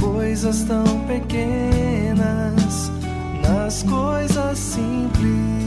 coisas tão pequenas, nas coisas simples.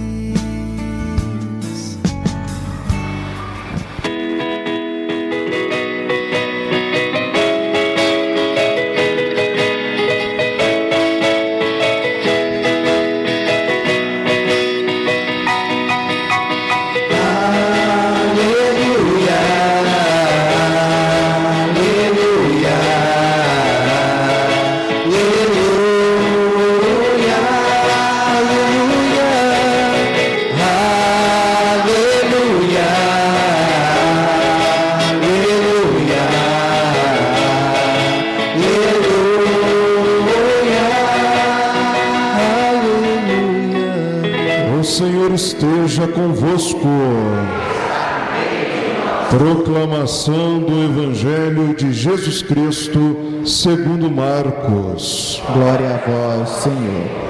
Glória a vós, Senhor.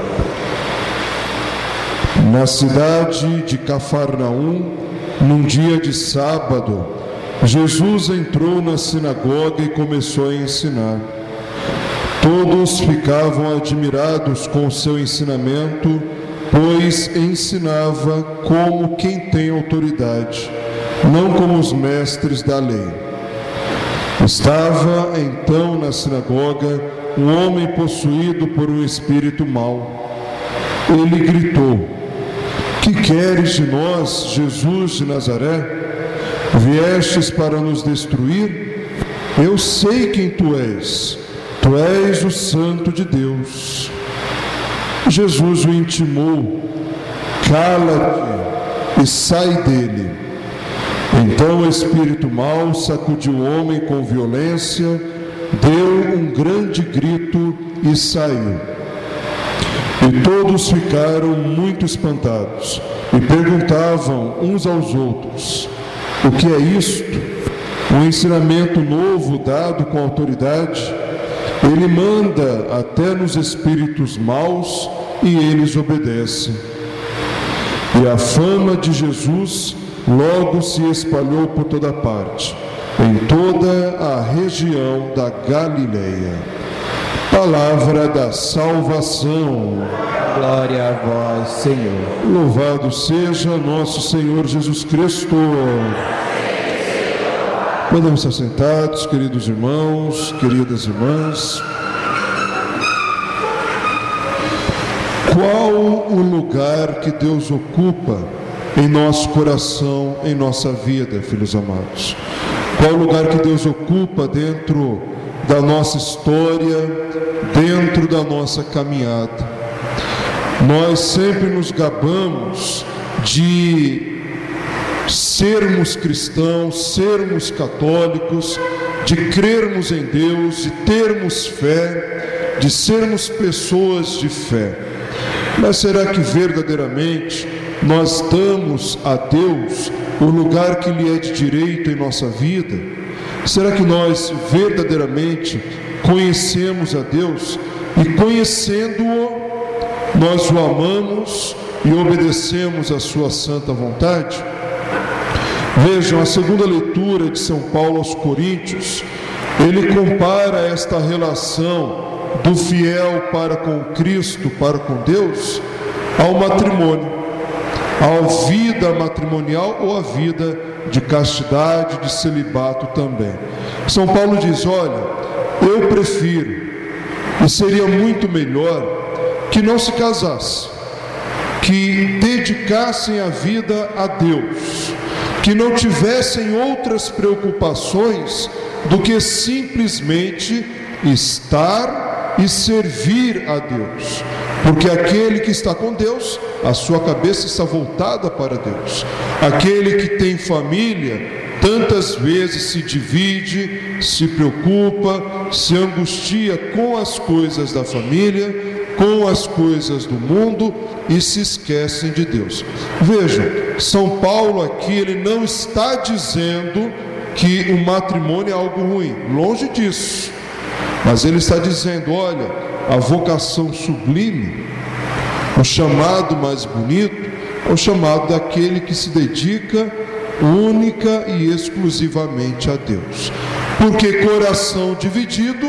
Na cidade de Cafarnaum, num dia de sábado, Jesus entrou na sinagoga e começou a ensinar. Todos ficavam admirados com o seu ensinamento, pois ensinava como quem tem autoridade, não como os mestres da lei. Estava então na sinagoga um homem possuído por um espírito mau. Ele gritou: Que queres de nós, Jesus de Nazaré? Viestes para nos destruir? Eu sei quem tu és. Tu és o Santo de Deus. Jesus o intimou: Cala-te e sai dele. Então o espírito mau sacudiu o homem com violência, deu um grande grito e saiu. E todos ficaram muito espantados e perguntavam uns aos outros: O que é isto? Um ensinamento novo dado com autoridade? Ele manda até nos espíritos maus e eles obedecem. E a fama de Jesus logo se espalhou por toda parte, em toda a região da Galileia. Palavra da salvação. Glória a vós, Senhor. Louvado seja nosso Senhor Jesus Cristo. Podemos estar sentados, queridos irmãos, queridas irmãs. Qual o lugar que Deus ocupa em nosso coração, em nossa vida, filhos amados? Qual o lugar que Deus ocupa dentro da nossa história, dentro da nossa caminhada? Nós sempre nos gabamos de sermos cristãos, sermos católicos, de crermos em Deus, de termos fé, de sermos pessoas de fé. Mas será que verdadeiramente nós damos a Deus o lugar que lhe é de direito em nossa vida? Será que nós verdadeiramente conhecemos a Deus e conhecendo-o, nós o amamos e obedecemos a sua santa vontade? Vejam, a segunda leitura de São Paulo aos Coríntios, ele compara esta relação do fiel para com Cristo, para com Deus, ao matrimônio, à vida matrimonial ou à vida de castidade, de celibato também. São Paulo diz: olha, eu prefiro, e seria muito melhor, que não se casasse, que dedicassem a vida a Deus, que não tivessem outras preocupações do que simplesmente estar e servir a Deus. Porque aquele que está com Deus, a sua cabeça está voltada para Deus. Aquele que tem família, tantas vezes se divide, se preocupa, se angustia com as coisas da família, com as coisas do mundo e se esquecem de Deus. Vejam, São Paulo aqui ele não está dizendo que o matrimônio é algo ruim, longe disso. Mas ele está dizendo, olha, a vocação sublime, o chamado mais bonito, é o chamado daquele que se dedica única e exclusivamente a Deus. Porque coração dividido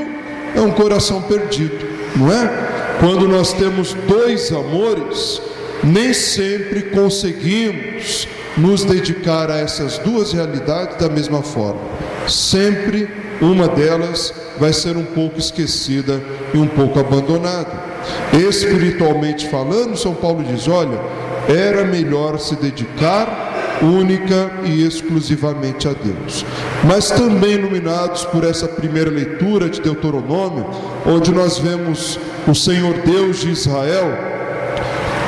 é um coração perdido, não é? Quando nós temos dois amores, nem sempre conseguimos nos dedicar a essas duas realidades da mesma forma. Sempre uma delas vai ser um pouco esquecida e um pouco abandonada. Espiritualmente falando, São Paulo diz: olha, era melhor se dedicar única e exclusivamente a Deus. Mas também iluminados por essa primeira leitura de Deuteronômio, onde nós vemos o Senhor Deus de Israel,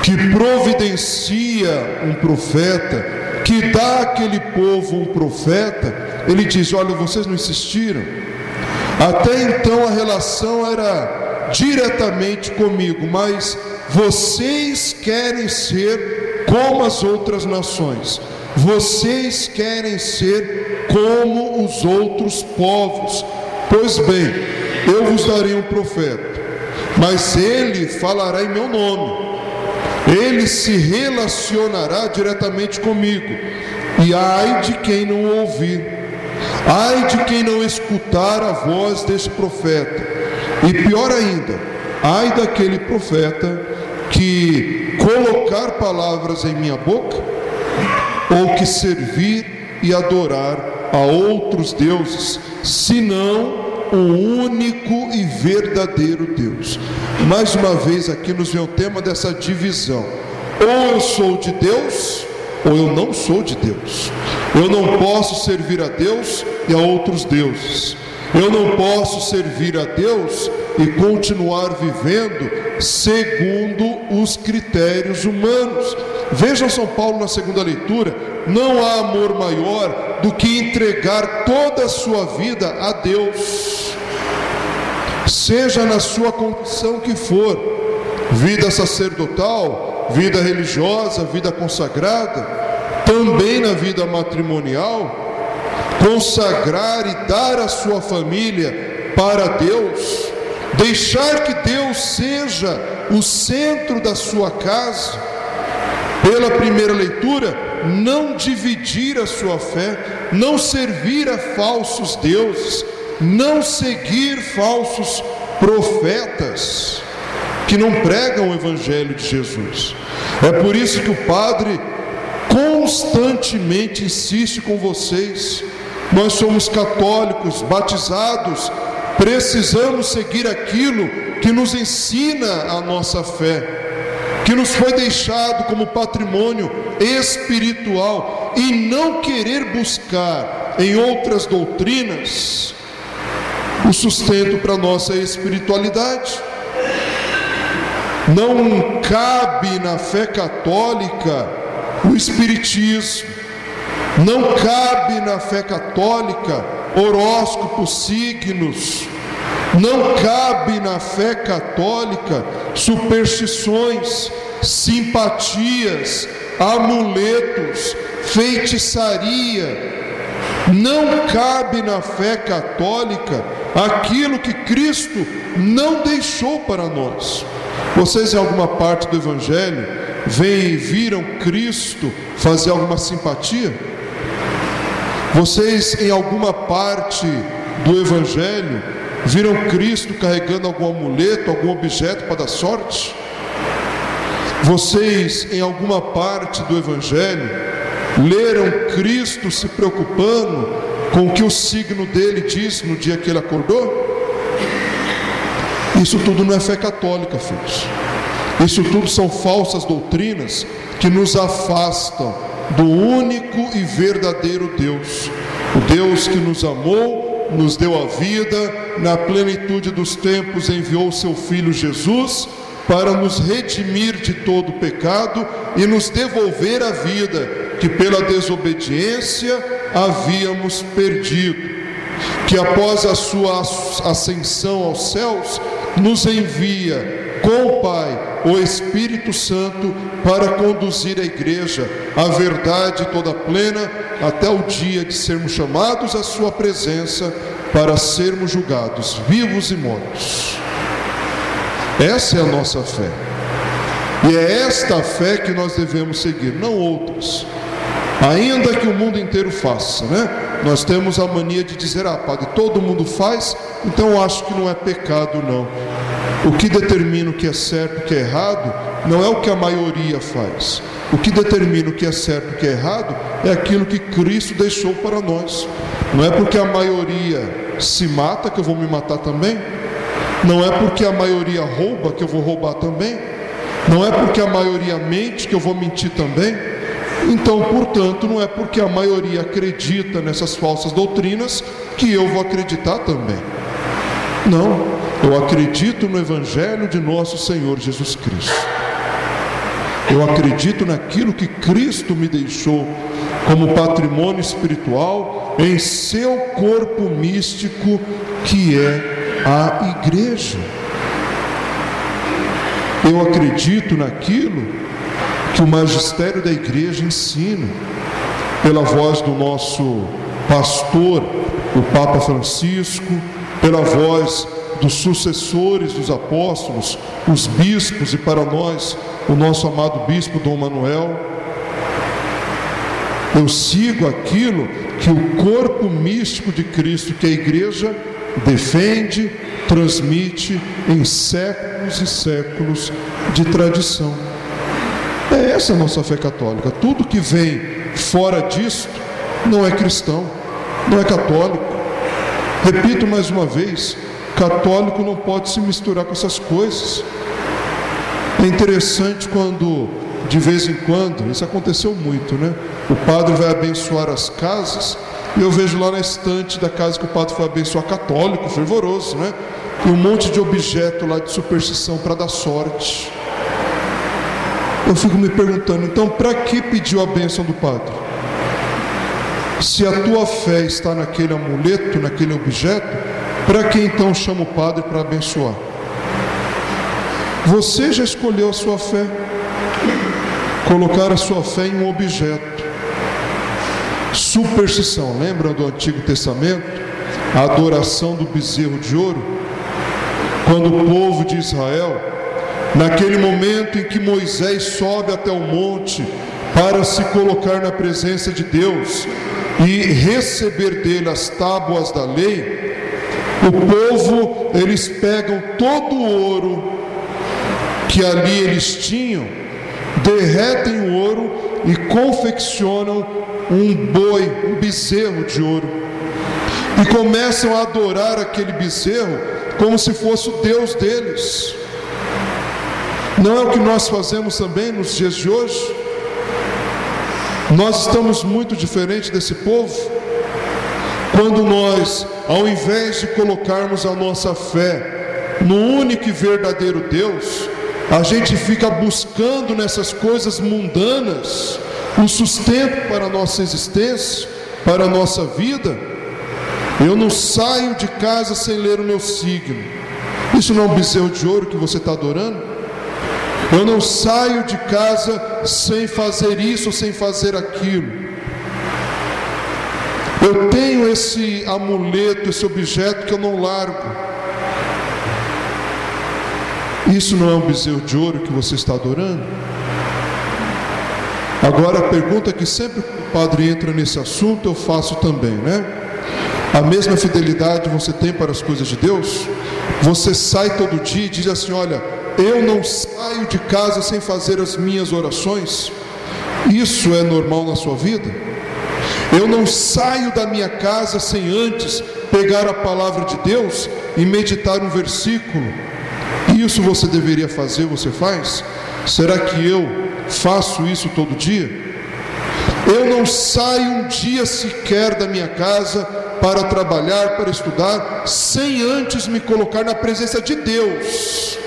que providencia um profeta, que dá àquele povo um profeta, ele diz: Olha, vocês não insistiram. Até então a relação era diretamente comigo, mas vocês querem ser como as outras nações, vocês querem ser como os outros povos. Pois bem, eu vos darei um profeta mas ele falará em meu nome, ele se relacionará diretamente comigo, e ai de quem não ouvir, ai de quem não escutar a voz desse profeta, e pior ainda, ai daquele profeta que colocar palavras em minha boca, ou que servir e adorar a outros deuses, senão o único e verdadeiro Deus. Mais uma vez aqui nos vem o tema dessa divisão. Ou eu sou de Deus, ou eu não sou de Deus. Eu não posso servir a Deus e a outros deuses. Eu não posso servir a Deus e continuar vivendo segundo os critérios humanos. Vejam São Paulo na segunda leitura: não há amor maior do que entregar toda a sua vida a Deus, seja na sua condição que for, vida sacerdotal, vida religiosa, vida consagrada, também na vida matrimonial, consagrar e dar a sua família para Deus, deixar que Deus seja o centro da sua casa. Pela primeira leitura, não dividir a sua fé, não servir a falsos deuses, não seguir falsos profetas que não pregam o evangelho de Jesus. É por isso que o padre constantemente insiste com vocês. Nós somos católicos, batizados, precisamos seguir aquilo que nos ensina a nossa fé que nos foi deixado como patrimônio espiritual e não querer buscar em outras doutrinas o sustento para nossa espiritualidade. Não cabe na fé católica o espiritismo, não cabe na fé católica horóscopos, signos, não cabe na fé católica superstições, simpatias, amuletos, feitiçaria. Não cabe na fé católica aquilo que Cristo não deixou para nós. Vocês, em alguma parte do Evangelho, veem e viram Cristo fazer alguma simpatia? Vocês, em alguma parte do Evangelho, Viram Cristo carregando algum amuleto, algum objeto para dar sorte? Vocês, em alguma parte do Evangelho, leram Cristo se preocupando com o que o signo dele disse no dia que ele acordou? Isso tudo não é fé católica, filhos. Isso tudo são falsas doutrinas que nos afastam do único e verdadeiro Deus, o Deus que nos amou nos deu a vida, na plenitude dos tempos enviou seu Filho Jesus para nos redimir de todo o pecado e nos devolver a vida que pela desobediência havíamos perdido. Que após a sua ascensão aos céus, nos envia com o Pai o Espírito Santo para conduzir a igreja à verdade toda plena até o dia de sermos chamados à Sua presença para sermos julgados, vivos e mortos. Essa é a nossa fé. E é esta fé que nós devemos seguir, não outras. Ainda que o mundo inteiro faça, né? Nós temos a mania de dizer, ah, padre, todo mundo faz, então eu acho que não é pecado, não. O que determina o que é certo e o que é errado não é o que a maioria faz. O que determina o que é certo e o que é errado é aquilo que Cristo deixou para nós. Não é porque a maioria se mata que eu vou me matar também. Não é porque a maioria rouba que eu vou roubar também. Não é porque a maioria mente que eu vou mentir também. Então, portanto, não é porque a maioria acredita nessas falsas doutrinas que eu vou acreditar também. Não, eu acredito no Evangelho de nosso Senhor Jesus Cristo. Eu acredito naquilo que Cristo me deixou como patrimônio espiritual em seu corpo místico, que é a igreja. Eu acredito naquilo que o magistério da igreja ensina, pela voz do nosso pastor, o Papa Francisco, pela voz dos sucessores dos apóstolos, os bispos, e para nós, o nosso amado bispo Dom Manuel. Eu sigo aquilo que o corpo místico de Cristo, que a igreja defende, transmite em séculos e séculos de tradição. É essa a nossa fé católica. Tudo que vem fora disto não é cristão, não é católico. Repito mais uma vez: católico não pode se misturar com essas coisas. É interessante quando, de vez em quando, isso aconteceu muito, né? O padre vai abençoar as casas e eu vejo lá na estante da casa que o padre foi abençoar católico, fervoroso, né? E um monte de objeto lá de superstição para dar sorte. Eu fico me perguntando, então para que pediu a bênção do padre? Se a tua fé está naquele amuleto, naquele objeto, para que então chama o padre para abençoar? Você já escolheu a sua fé, colocar a sua fé em um objeto. Superstição, lembra do Antigo Testamento? A adoração do bezerro de ouro? Quando o povo de Israel, naquele momento em que Moisés sobe até o monte para se colocar na presença de Deus e receber dele as tábuas da lei, o povo, eles pegam todo o ouro que ali eles tinham, derretem o ouro e confeccionam um boi, um bezerro de ouro. E começam a adorar aquele bezerro como se fosse o Deus deles. Não é o que nós fazemos também nos dias de hoje? Nós estamos muito diferentes desse povo. Quando nós, ao invés de colocarmos a nossa fé no único e verdadeiro Deus, a gente fica buscando nessas coisas mundanas o sustento para a nossa existência, para a nossa vida. Eu não saio de casa sem ler o meu signo. Isso não é um bezerro de ouro que você está adorando? Eu não saio de casa sem fazer isso sem fazer aquilo. Eu tenho esse amuleto, esse objeto que eu não largo. Isso não é um bezerro de ouro que você está adorando? Agora a pergunta que sempre o padre entra nesse assunto, eu faço também, né? A mesma fidelidade você tem para as coisas de Deus? Você sai todo dia e diz assim: Olha, eu não saio de casa sem fazer as minhas orações? Isso é normal na sua vida? Eu não saio da minha casa sem antes pegar a palavra de Deus e meditar um versículo isso você deveria fazer, você faz? Será que eu faço isso todo dia? Eu não saio um dia sequer da minha casa para trabalhar, para estudar, sem antes me colocar na presença de Deus,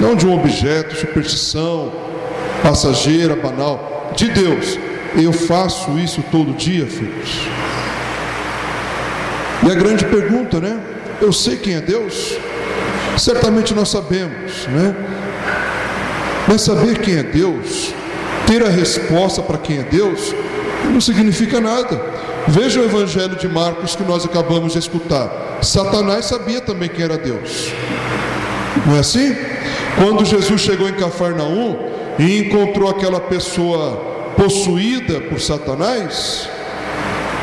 não de um objeto, superstição, passageira, banal, de Deus. eu faço isso todo dia, filhos? E a grande pergunta, né? Eu sei quem é Deus? Certamente nós sabemos, né? Mas saber quem é Deus, ter a resposta para quem é Deus, não significa nada. Veja o Evangelho de Marcos que nós acabamos de escutar. Satanás sabia também quem era Deus. Não é assim? Quando Jesus chegou em Cafarnaum e encontrou aquela pessoa possuída por Satanás,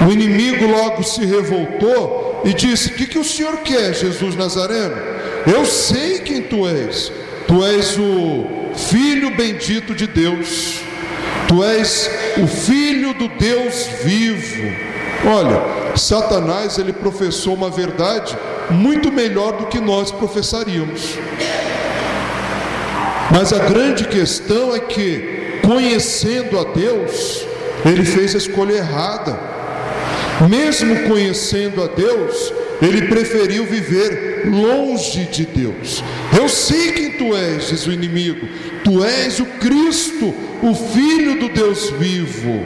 o inimigo logo se revoltou e disse: O que, que o senhor quer, Jesus Nazareno? Eu sei quem tu és. Tu és o Filho bendito de Deus. Tu és o Filho do Deus vivo. Olha, Satanás ele professou uma verdade muito melhor do que nós professaríamos. Mas a grande questão é que, conhecendo a Deus, ele fez a escolha errada. Mesmo conhecendo a Deus, ele preferiu viver longe de Deus. Eu sei quem tu és, diz o inimigo. Tu és o Cristo, o Filho do Deus vivo.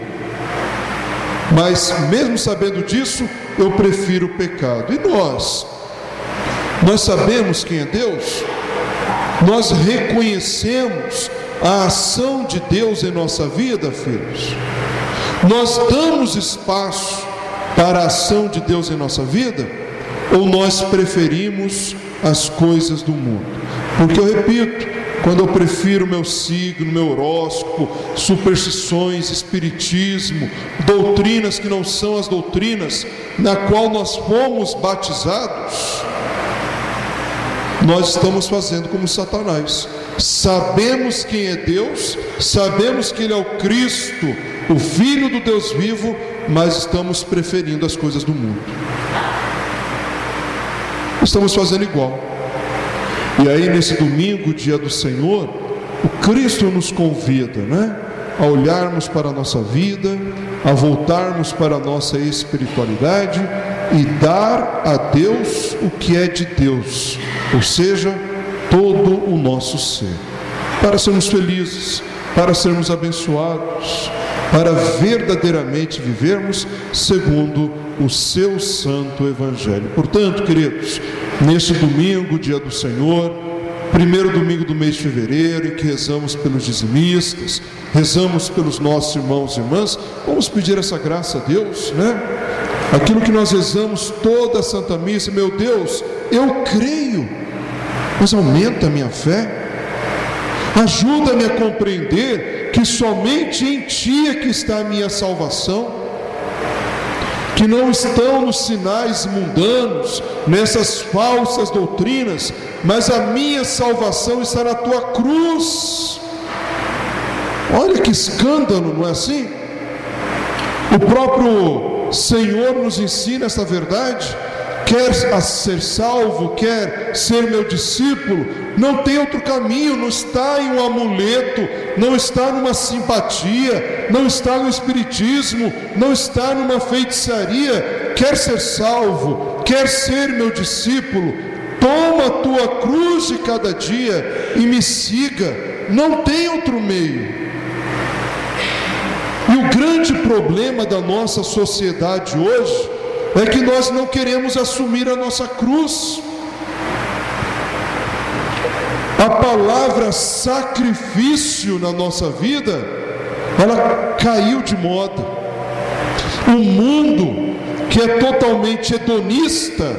Mas, mesmo sabendo disso, eu prefiro o pecado. E nós? Nós sabemos quem é Deus? Nós reconhecemos a ação de Deus em nossa vida, filhos? Nós damos espaço para a ação de Deus em nossa vida? Ou nós preferimos as coisas do mundo? Porque eu repito, quando eu prefiro meu signo, meu horóscopo, superstições, espiritismo, doutrinas que não são as doutrinas na qual nós fomos batizados, nós estamos fazendo como Satanás. Sabemos quem é Deus, sabemos que Ele é o Cristo, o Filho do Deus vivo, mas estamos preferindo as coisas do mundo. Estamos fazendo igual. E aí, nesse domingo, dia do Senhor, o Cristo nos convida, né? A olharmos para a nossa vida, a voltarmos para a nossa espiritualidade e dar a Deus o que é de Deus, ou seja, todo o nosso ser, para sermos felizes, para sermos abençoados, para verdadeiramente vivermos segundo o seu santo evangelho. Portanto, queridos, neste domingo, dia do Senhor, primeiro domingo do mês de fevereiro, em que rezamos pelos dizimistas, rezamos pelos nossos irmãos e irmãs, vamos pedir essa graça a Deus, né? Aquilo que nós rezamos toda a Santa Missa, meu Deus, eu creio, mas aumenta a minha fé, ajuda-me a compreender que somente em Ti é que está a minha salvação, que não estão nos sinais mundanos, nessas falsas doutrinas, mas a minha salvação está na Tua cruz. Olha que escândalo, não é assim? O próprio Senhor nos ensina essa verdade. Quer ser salvo, quer ser meu discípulo, não tem outro caminho, não está em um amuleto, não está numa simpatia, não está no espiritismo, não está numa feitiçaria. Quer ser salvo, quer ser meu discípulo, toma a tua cruz de cada dia e me siga, não tem outro meio. Grande problema da nossa sociedade hoje é que nós não queremos assumir a nossa cruz. A palavra sacrifício na nossa vida, ela caiu de moda. O mundo que é totalmente hedonista,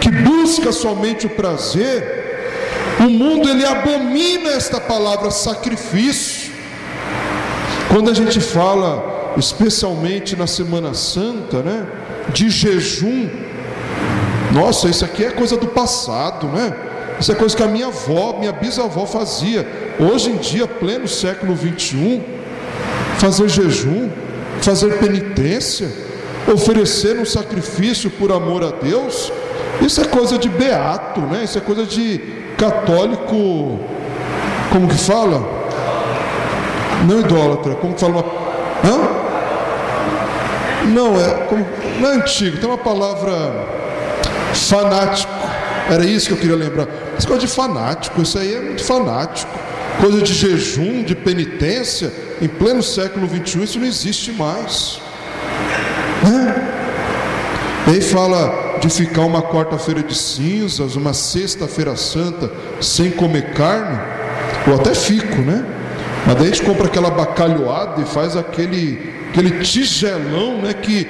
que busca somente o prazer, o mundo ele abomina esta palavra sacrifício. Quando a gente fala, especialmente na Semana Santa, né, de jejum, nossa, isso aqui é coisa do passado, né? Isso é coisa que a minha avó, minha bisavó fazia. Hoje em dia, pleno século 21, fazer jejum, fazer penitência, oferecer um sacrifício por amor a Deus, isso é coisa de beato, né? Isso é coisa de católico, como que fala? Não idólatra, como fala uma. Hã? Não, é, como, não é antigo, tem uma palavra fanático. Era isso que eu queria lembrar. Esse coisa de fanático, isso aí é muito fanático. coisa de jejum, de penitência, em pleno século XXI, isso não existe mais. Né? E aí fala de ficar uma quarta-feira de cinzas, uma sexta-feira santa, sem comer carne. Eu até fico, né? Mas daí a gente compra aquela bacalhoada e faz aquele, aquele tigelão, né? Que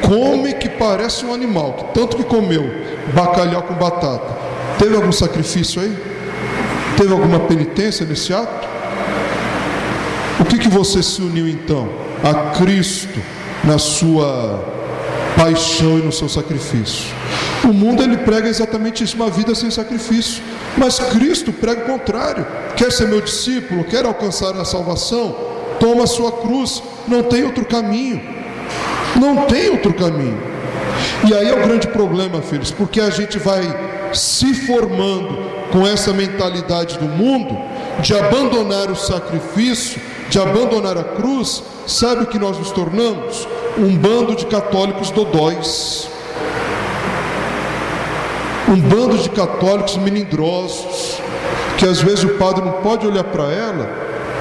come que parece um animal, que tanto que comeu bacalhau com batata. Teve algum sacrifício aí? Teve alguma penitência nesse ato? O que, que você se uniu então? A Cristo na sua paixão e no seu sacrifício. O mundo ele prega exatamente isso, uma vida sem sacrifício. Mas Cristo prega o contrário. Quer ser meu discípulo, quer alcançar a salvação, toma a sua cruz. Não tem outro caminho. Não tem outro caminho. E aí é o grande problema, filhos, porque a gente vai se formando com essa mentalidade do mundo de abandonar o sacrifício, de abandonar a cruz, sabe o que nós nos tornamos? Um bando de católicos dodóis. Um bando de católicos melindrosos, que às vezes o padre não pode olhar para ela,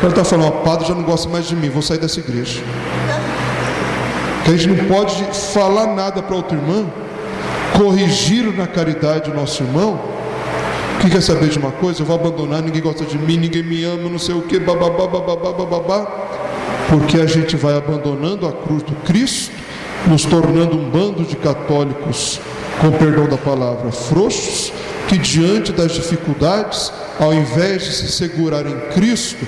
ela está falando, o padre já não gosta mais de mim, vou sair dessa igreja. Que a gente não pode falar nada para outra irmã, corrigir na caridade o nosso irmão, que quer saber de uma coisa? Eu vou abandonar, ninguém gosta de mim, ninguém me ama, não sei o que, bababá, bababá, bababá. Porque a gente vai abandonando a cruz do Cristo, nos tornando um bando de católicos, com perdão da palavra, frouxos, que diante das dificuldades, ao invés de se segurar em Cristo,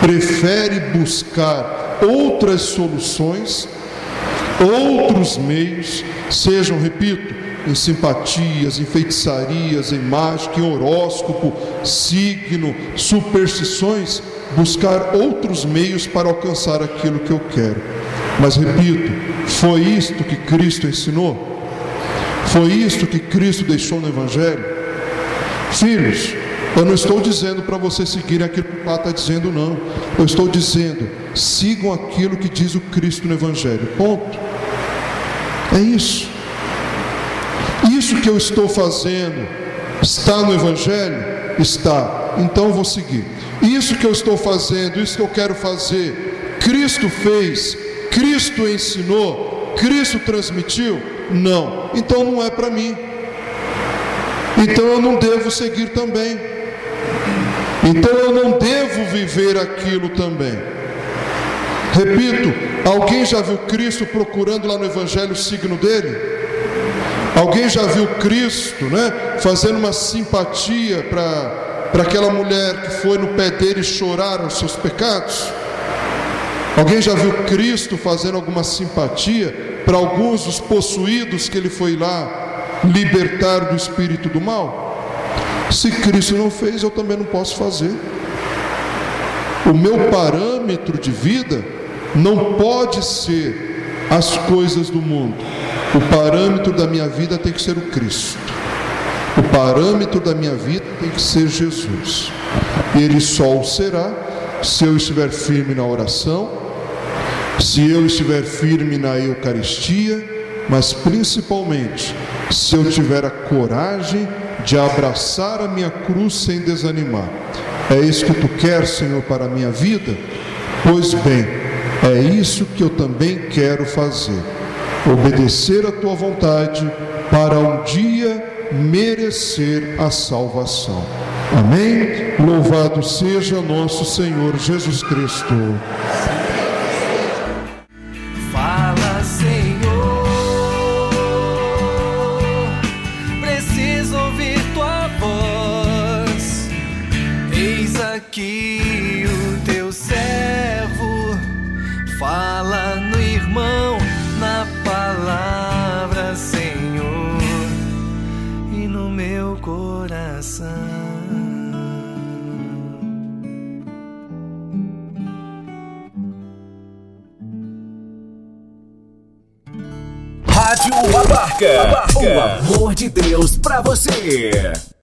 prefere buscar outras soluções, outros meios, sejam, repito, em simpatias, em feitiçarias, em mágica, em horóscopo, signo, superstições, buscar outros meios para alcançar aquilo que eu quero. Mas repito, foi isto que Cristo ensinou? Foi isto que Cristo deixou no Evangelho? Filhos, eu não estou dizendo para vocês seguirem aquilo que o Pai está dizendo, não. Eu estou dizendo, sigam aquilo que diz o Cristo no Evangelho. Ponto. É isso. Isso que eu estou fazendo está no Evangelho? Está. Então eu vou seguir. Isso que eu estou fazendo, isso que eu quero fazer, Cristo fez, Cristo ensinou, Cristo transmitiu? Não. Então não é para mim. Então eu não devo seguir também. Então eu não devo viver aquilo também. Repito, alguém já viu Cristo procurando lá no Evangelho o signo dele? Alguém já viu Cristo, né, fazendo uma simpatia para aquela mulher que foi no pé dele chorar os seus pecados? Alguém já viu Cristo fazendo alguma simpatia para alguns dos possuídos que ele foi lá libertar do espírito do mal? Se Cristo não fez, eu também não posso fazer. O meu parâmetro de vida não pode ser as coisas do mundo. O parâmetro da minha vida tem que ser o Cristo. O parâmetro da minha vida tem que ser Jesus. Ele só o será se eu estiver firme na oração, se eu estiver firme na Eucaristia, mas principalmente se eu tiver a coragem de abraçar a minha cruz sem desanimar. É isso que tu quer, Senhor, para a minha vida? Pois bem, é isso que eu também quero fazer obedecer a tua vontade, para um dia merecer a salvação. Amém? Louvado seja nosso Senhor Jesus Cristo.